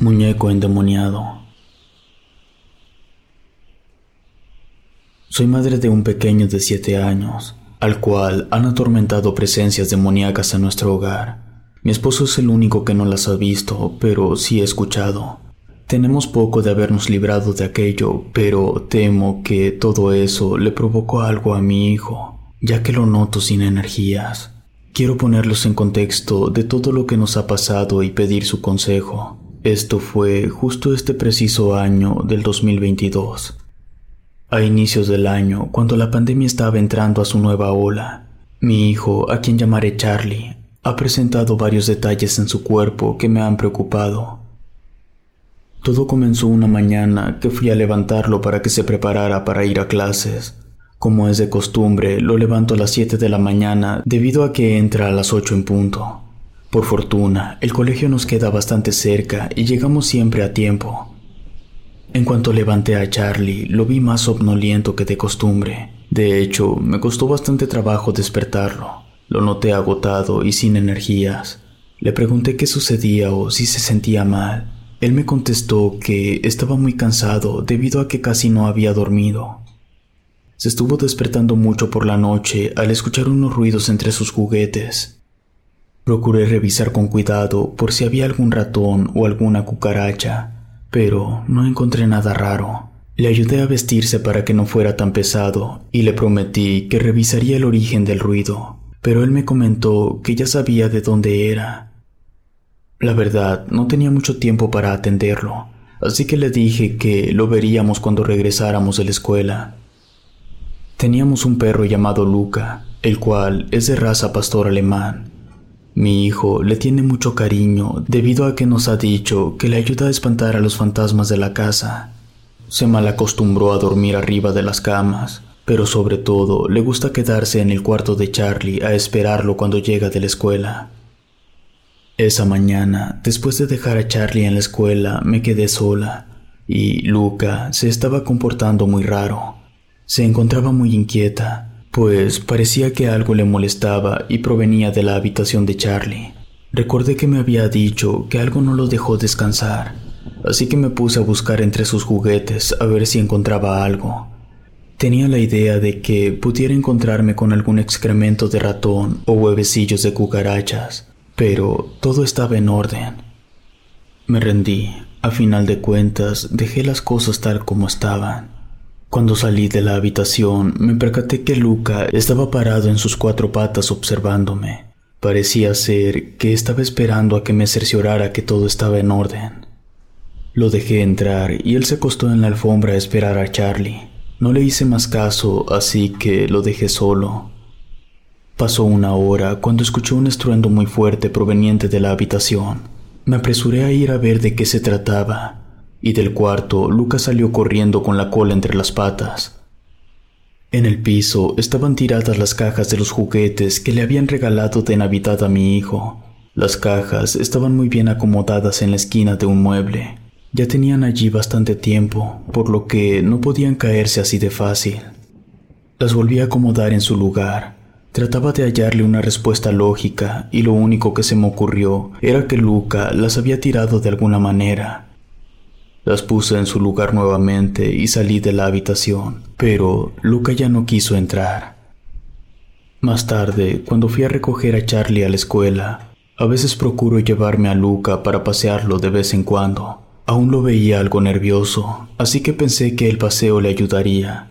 Muñeco endemoniado. Soy madre de un pequeño de siete años, al cual han atormentado presencias demoníacas en nuestro hogar. Mi esposo es el único que no las ha visto, pero sí he escuchado. Tenemos poco de habernos librado de aquello, pero temo que todo eso le provocó algo a mi hijo, ya que lo noto sin energías. Quiero ponerlos en contexto de todo lo que nos ha pasado y pedir su consejo. Esto fue justo este preciso año del 2022. A inicios del año, cuando la pandemia estaba entrando a su nueva ola, mi hijo, a quien llamaré Charlie, ha presentado varios detalles en su cuerpo que me han preocupado. Todo comenzó una mañana que fui a levantarlo para que se preparara para ir a clases. Como es de costumbre, lo levanto a las 7 de la mañana debido a que entra a las 8 en punto. Por fortuna, el colegio nos queda bastante cerca y llegamos siempre a tiempo. En cuanto levanté a Charlie, lo vi más somnoliento que de costumbre. De hecho, me costó bastante trabajo despertarlo. Lo noté agotado y sin energías. Le pregunté qué sucedía o si se sentía mal. Él me contestó que estaba muy cansado debido a que casi no había dormido. Se estuvo despertando mucho por la noche al escuchar unos ruidos entre sus juguetes. Procuré revisar con cuidado por si había algún ratón o alguna cucaracha, pero no encontré nada raro. Le ayudé a vestirse para que no fuera tan pesado y le prometí que revisaría el origen del ruido, pero él me comentó que ya sabía de dónde era. La verdad, no tenía mucho tiempo para atenderlo, así que le dije que lo veríamos cuando regresáramos de la escuela. Teníamos un perro llamado Luca, el cual es de raza pastor alemán, mi hijo le tiene mucho cariño debido a que nos ha dicho que le ayuda a espantar a los fantasmas de la casa. Se malacostumbró a dormir arriba de las camas, pero sobre todo le gusta quedarse en el cuarto de Charlie a esperarlo cuando llega de la escuela. Esa mañana, después de dejar a Charlie en la escuela, me quedé sola y Luca se estaba comportando muy raro. Se encontraba muy inquieta pues parecía que algo le molestaba y provenía de la habitación de Charlie. Recordé que me había dicho que algo no lo dejó descansar, así que me puse a buscar entre sus juguetes a ver si encontraba algo. Tenía la idea de que pudiera encontrarme con algún excremento de ratón o huevecillos de cucarachas, pero todo estaba en orden. Me rendí. A final de cuentas, dejé las cosas tal como estaban. Cuando salí de la habitación, me percaté que Luca estaba parado en sus cuatro patas observándome. Parecía ser que estaba esperando a que me cerciorara que todo estaba en orden. Lo dejé entrar y él se acostó en la alfombra a esperar a Charlie. No le hice más caso, así que lo dejé solo. Pasó una hora cuando escuché un estruendo muy fuerte proveniente de la habitación. Me apresuré a ir a ver de qué se trataba y del cuarto Lucas salió corriendo con la cola entre las patas. En el piso estaban tiradas las cajas de los juguetes que le habían regalado de Navidad a mi hijo. Las cajas estaban muy bien acomodadas en la esquina de un mueble. Ya tenían allí bastante tiempo, por lo que no podían caerse así de fácil. Las volví a acomodar en su lugar. Trataba de hallarle una respuesta lógica y lo único que se me ocurrió era que Luca las había tirado de alguna manera las puse en su lugar nuevamente y salí de la habitación, pero Luca ya no quiso entrar. Más tarde, cuando fui a recoger a Charlie a la escuela, A veces procuro llevarme a Luca para pasearlo de vez en cuando. Aún lo veía algo nervioso, así que pensé que el paseo le ayudaría.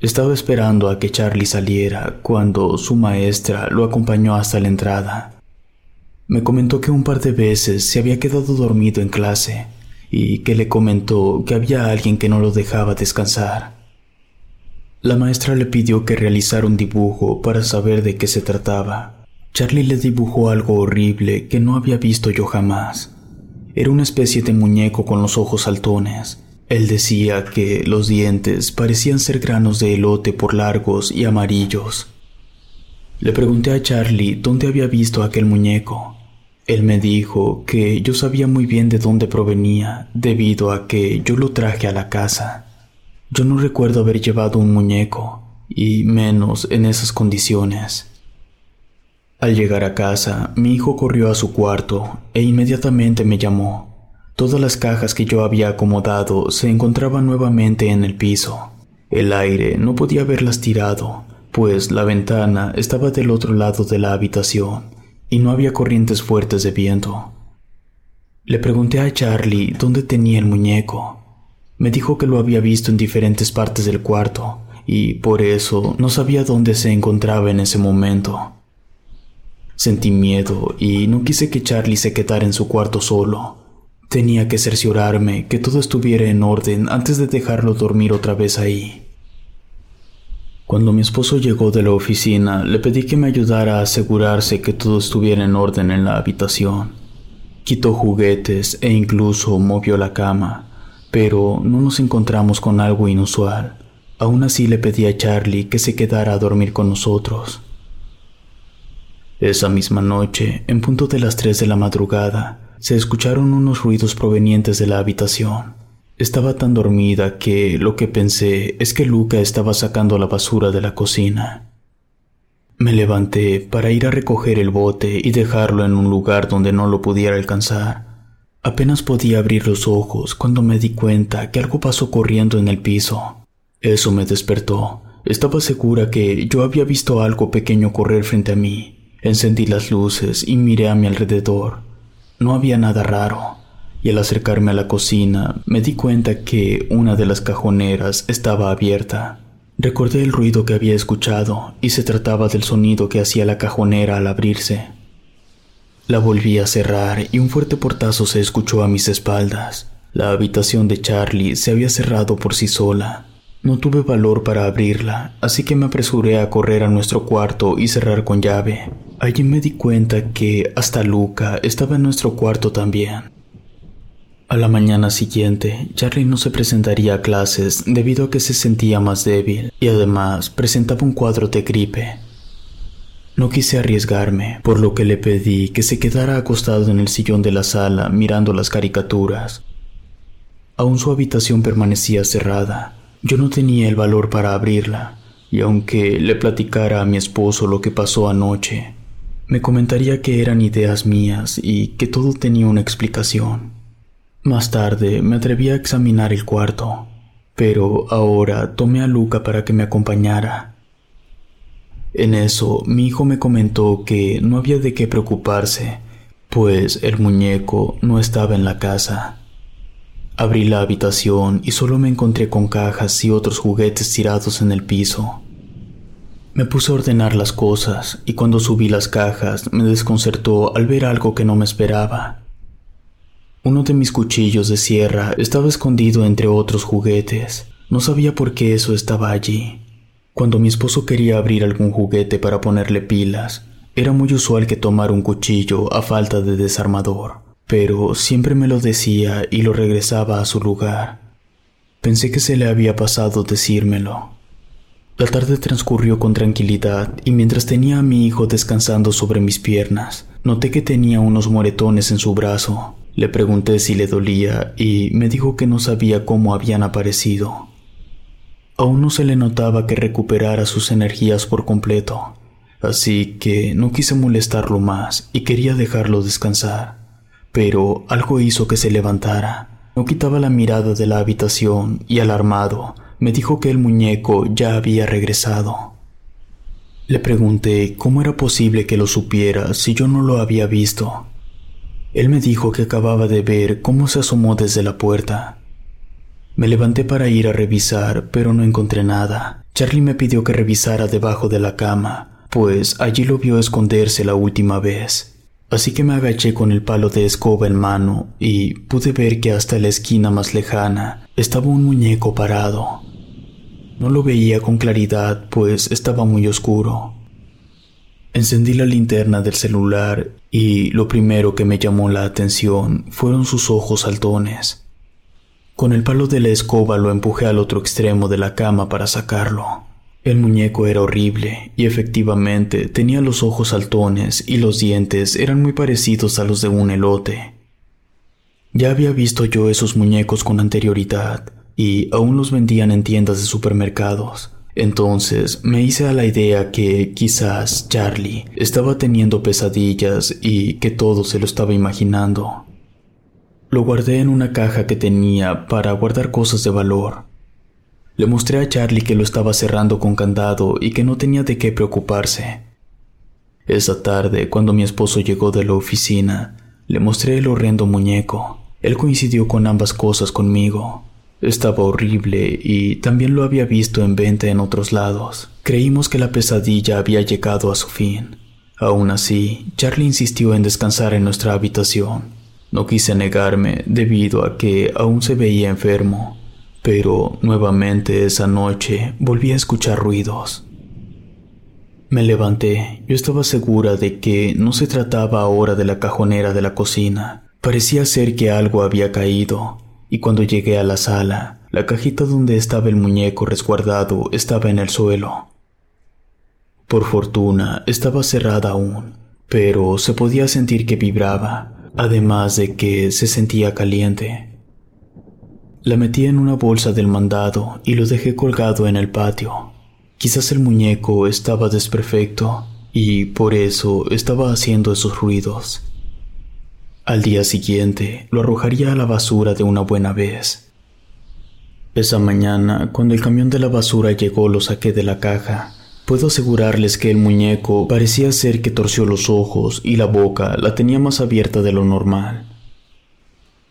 Estaba esperando a que Charlie saliera cuando su maestra lo acompañó hasta la entrada. Me comentó que un par de veces se había quedado dormido en clase y que le comentó que había alguien que no lo dejaba descansar. La maestra le pidió que realizara un dibujo para saber de qué se trataba. Charlie le dibujó algo horrible que no había visto yo jamás. Era una especie de muñeco con los ojos saltones. Él decía que los dientes parecían ser granos de elote por largos y amarillos. Le pregunté a Charlie dónde había visto aquel muñeco. Él me dijo que yo sabía muy bien de dónde provenía debido a que yo lo traje a la casa. Yo no recuerdo haber llevado un muñeco, y menos en esas condiciones. Al llegar a casa, mi hijo corrió a su cuarto e inmediatamente me llamó. Todas las cajas que yo había acomodado se encontraban nuevamente en el piso. El aire no podía haberlas tirado, pues la ventana estaba del otro lado de la habitación y no había corrientes fuertes de viento. Le pregunté a Charlie dónde tenía el muñeco, me dijo que lo había visto en diferentes partes del cuarto y por eso no sabía dónde se encontraba en ese momento. Sentí miedo y no quise que Charlie se quedara en su cuarto solo. Tenía que cerciorarme que todo estuviera en orden antes de dejarlo dormir otra vez ahí. Cuando mi esposo llegó de la oficina, le pedí que me ayudara a asegurarse que todo estuviera en orden en la habitación. Quitó juguetes e incluso movió la cama pero no nos encontramos con algo inusual. Aún así le pedí a Charlie que se quedara a dormir con nosotros. Esa misma noche, en punto de las tres de la madrugada, se escucharon unos ruidos provenientes de la habitación. Estaba tan dormida que lo que pensé es que Luca estaba sacando la basura de la cocina. Me levanté para ir a recoger el bote y dejarlo en un lugar donde no lo pudiera alcanzar. Apenas podía abrir los ojos cuando me di cuenta que algo pasó corriendo en el piso. Eso me despertó. Estaba segura que yo había visto algo pequeño correr frente a mí. Encendí las luces y miré a mi alrededor. No había nada raro, y al acercarme a la cocina me di cuenta que una de las cajoneras estaba abierta. Recordé el ruido que había escuchado y se trataba del sonido que hacía la cajonera al abrirse. La volví a cerrar y un fuerte portazo se escuchó a mis espaldas. La habitación de Charlie se había cerrado por sí sola. No tuve valor para abrirla, así que me apresuré a correr a nuestro cuarto y cerrar con llave. Allí me di cuenta que hasta Luca estaba en nuestro cuarto también. A la mañana siguiente, Charlie no se presentaría a clases debido a que se sentía más débil y además presentaba un cuadro de gripe. No quise arriesgarme, por lo que le pedí que se quedara acostado en el sillón de la sala mirando las caricaturas. Aún su habitación permanecía cerrada. Yo no tenía el valor para abrirla, y aunque le platicara a mi esposo lo que pasó anoche, me comentaría que eran ideas mías y que todo tenía una explicación. Más tarde me atreví a examinar el cuarto, pero ahora tomé a Luca para que me acompañara en eso, mi hijo me comentó que no había de qué preocuparse, pues el muñeco no estaba en la casa. Abrí la habitación y solo me encontré con cajas y otros juguetes tirados en el piso. Me puse a ordenar las cosas y cuando subí las cajas me desconcertó al ver algo que no me esperaba. Uno de mis cuchillos de sierra estaba escondido entre otros juguetes. No sabía por qué eso estaba allí. Cuando mi esposo quería abrir algún juguete para ponerle pilas, era muy usual que tomara un cuchillo a falta de desarmador, pero siempre me lo decía y lo regresaba a su lugar. Pensé que se le había pasado decírmelo. La tarde transcurrió con tranquilidad y mientras tenía a mi hijo descansando sobre mis piernas, noté que tenía unos moretones en su brazo. Le pregunté si le dolía y me dijo que no sabía cómo habían aparecido. Aún no se le notaba que recuperara sus energías por completo, así que no quise molestarlo más y quería dejarlo descansar. Pero algo hizo que se levantara. No quitaba la mirada de la habitación y alarmado me dijo que el muñeco ya había regresado. Le pregunté cómo era posible que lo supiera si yo no lo había visto. Él me dijo que acababa de ver cómo se asomó desde la puerta. Me levanté para ir a revisar, pero no encontré nada. Charlie me pidió que revisara debajo de la cama, pues allí lo vio esconderse la última vez. Así que me agaché con el palo de escoba en mano y pude ver que hasta la esquina más lejana estaba un muñeco parado. No lo veía con claridad, pues estaba muy oscuro. Encendí la linterna del celular y lo primero que me llamó la atención fueron sus ojos saltones. Con el palo de la escoba lo empujé al otro extremo de la cama para sacarlo. El muñeco era horrible y efectivamente tenía los ojos saltones y los dientes eran muy parecidos a los de un elote. Ya había visto yo esos muñecos con anterioridad y aún los vendían en tiendas de supermercados. Entonces me hice a la idea que quizás Charlie estaba teniendo pesadillas y que todo se lo estaba imaginando. Lo guardé en una caja que tenía para guardar cosas de valor. Le mostré a Charlie que lo estaba cerrando con candado y que no tenía de qué preocuparse. Esa tarde, cuando mi esposo llegó de la oficina, le mostré el horrendo muñeco. Él coincidió con ambas cosas conmigo. Estaba horrible y también lo había visto en venta en otros lados. Creímos que la pesadilla había llegado a su fin. Aún así, Charlie insistió en descansar en nuestra habitación. No quise negarme debido a que aún se veía enfermo, pero nuevamente esa noche volví a escuchar ruidos. Me levanté. Yo estaba segura de que no se trataba ahora de la cajonera de la cocina. Parecía ser que algo había caído, y cuando llegué a la sala, la cajita donde estaba el muñeco resguardado estaba en el suelo. Por fortuna, estaba cerrada aún, pero se podía sentir que vibraba, además de que se sentía caliente. La metí en una bolsa del mandado y lo dejé colgado en el patio. Quizás el muñeco estaba desperfecto y por eso estaba haciendo esos ruidos. Al día siguiente lo arrojaría a la basura de una buena vez. Esa mañana, cuando el camión de la basura llegó, lo saqué de la caja Puedo asegurarles que el muñeco parecía ser que torció los ojos y la boca la tenía más abierta de lo normal.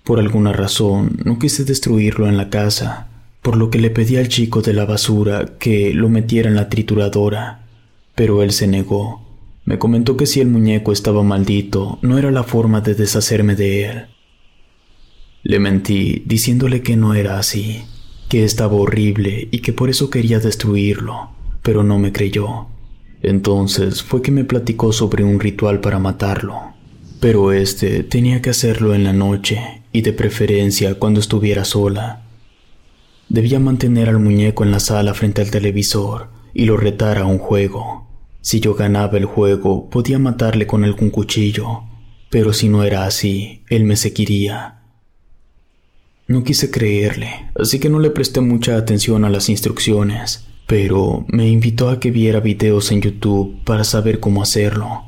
Por alguna razón no quise destruirlo en la casa, por lo que le pedí al chico de la basura que lo metiera en la trituradora, pero él se negó. Me comentó que si el muñeco estaba maldito, no era la forma de deshacerme de él. Le mentí diciéndole que no era así, que estaba horrible y que por eso quería destruirlo pero no me creyó. Entonces fue que me platicó sobre un ritual para matarlo. Pero este tenía que hacerlo en la noche y de preferencia cuando estuviera sola. Debía mantener al muñeco en la sala frente al televisor y lo retara a un juego. Si yo ganaba el juego, podía matarle con algún cuchillo, pero si no era así, él me seguiría. No quise creerle, así que no le presté mucha atención a las instrucciones pero me invitó a que viera videos en YouTube para saber cómo hacerlo.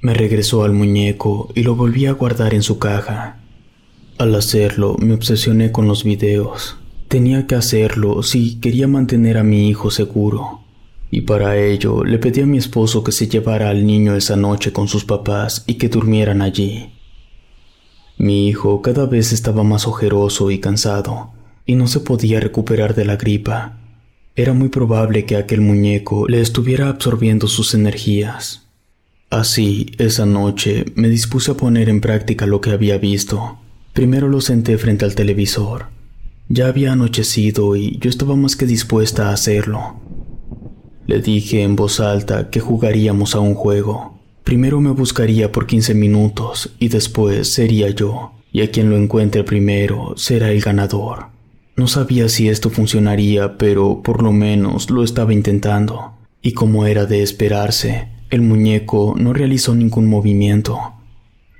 Me regresó al muñeco y lo volví a guardar en su caja. Al hacerlo, me obsesioné con los videos. Tenía que hacerlo si quería mantener a mi hijo seguro. Y para ello le pedí a mi esposo que se llevara al niño esa noche con sus papás y que durmieran allí. Mi hijo cada vez estaba más ojeroso y cansado, y no se podía recuperar de la gripa. Era muy probable que aquel muñeco le estuviera absorbiendo sus energías. Así, esa noche me dispuse a poner en práctica lo que había visto. Primero lo senté frente al televisor. Ya había anochecido y yo estaba más que dispuesta a hacerlo. Le dije en voz alta que jugaríamos a un juego. Primero me buscaría por 15 minutos y después sería yo, y a quien lo encuentre primero será el ganador. No sabía si esto funcionaría, pero por lo menos lo estaba intentando. Y como era de esperarse, el muñeco no realizó ningún movimiento.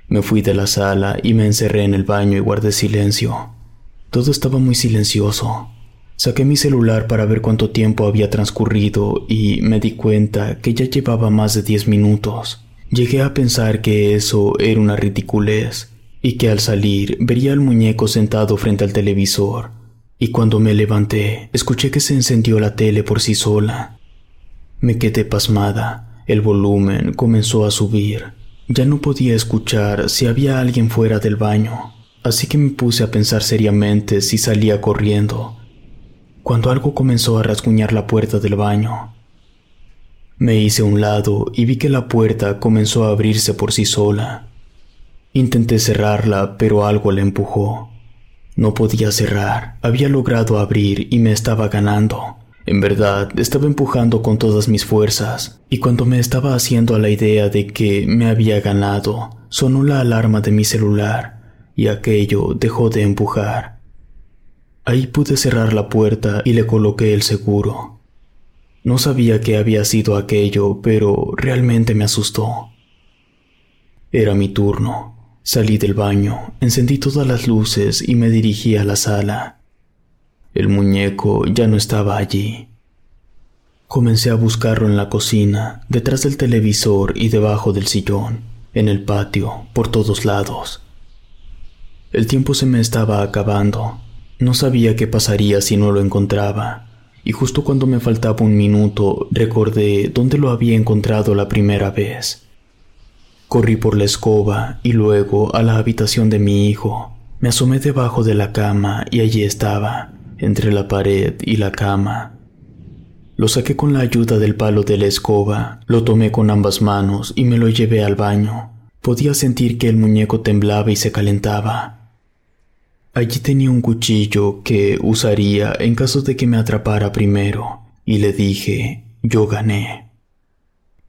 Me fui de la sala y me encerré en el baño y guardé silencio. Todo estaba muy silencioso. Saqué mi celular para ver cuánto tiempo había transcurrido y me di cuenta que ya llevaba más de diez minutos. Llegué a pensar que eso era una ridiculez y que al salir vería al muñeco sentado frente al televisor y cuando me levanté escuché que se encendió la tele por sí sola. Me quedé pasmada. El volumen comenzó a subir. Ya no podía escuchar si había alguien fuera del baño, así que me puse a pensar seriamente si salía corriendo, cuando algo comenzó a rasguñar la puerta del baño. Me hice a un lado y vi que la puerta comenzó a abrirse por sí sola. Intenté cerrarla, pero algo la empujó. No podía cerrar, había logrado abrir y me estaba ganando. En verdad, estaba empujando con todas mis fuerzas, y cuando me estaba haciendo a la idea de que me había ganado, sonó la alarma de mi celular, y aquello dejó de empujar. Ahí pude cerrar la puerta y le coloqué el seguro. No sabía qué había sido aquello, pero realmente me asustó. Era mi turno. Salí del baño, encendí todas las luces y me dirigí a la sala. El muñeco ya no estaba allí. Comencé a buscarlo en la cocina, detrás del televisor y debajo del sillón, en el patio, por todos lados. El tiempo se me estaba acabando. No sabía qué pasaría si no lo encontraba y justo cuando me faltaba un minuto recordé dónde lo había encontrado la primera vez. Corrí por la escoba y luego a la habitación de mi hijo. Me asomé debajo de la cama y allí estaba, entre la pared y la cama. Lo saqué con la ayuda del palo de la escoba, lo tomé con ambas manos y me lo llevé al baño. Podía sentir que el muñeco temblaba y se calentaba. Allí tenía un cuchillo que usaría en caso de que me atrapara primero, y le dije, yo gané.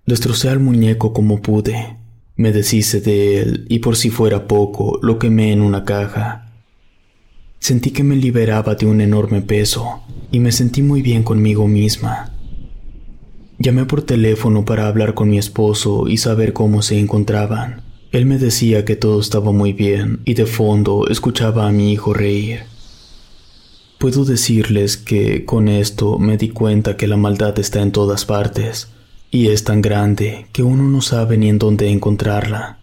Destrocé al muñeco como pude, me deshice de él y por si fuera poco lo quemé en una caja. Sentí que me liberaba de un enorme peso y me sentí muy bien conmigo misma. Llamé por teléfono para hablar con mi esposo y saber cómo se encontraban. Él me decía que todo estaba muy bien y de fondo escuchaba a mi hijo reír. Puedo decirles que con esto me di cuenta que la maldad está en todas partes y es tan grande que uno no sabe ni en dónde encontrarla.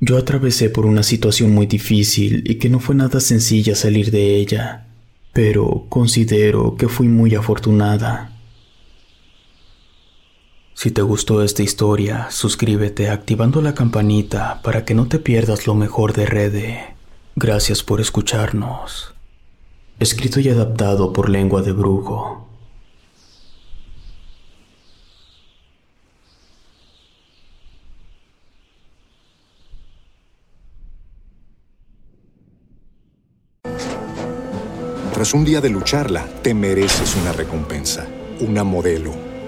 Yo atravesé por una situación muy difícil y que no fue nada sencilla salir de ella, pero considero que fui muy afortunada. Si te gustó esta historia, suscríbete activando la campanita para que no te pierdas lo mejor de Rede. Gracias por escucharnos. Escrito y adaptado por Lengua de Brujo. Tras un día de lucharla, te mereces una recompensa, una modelo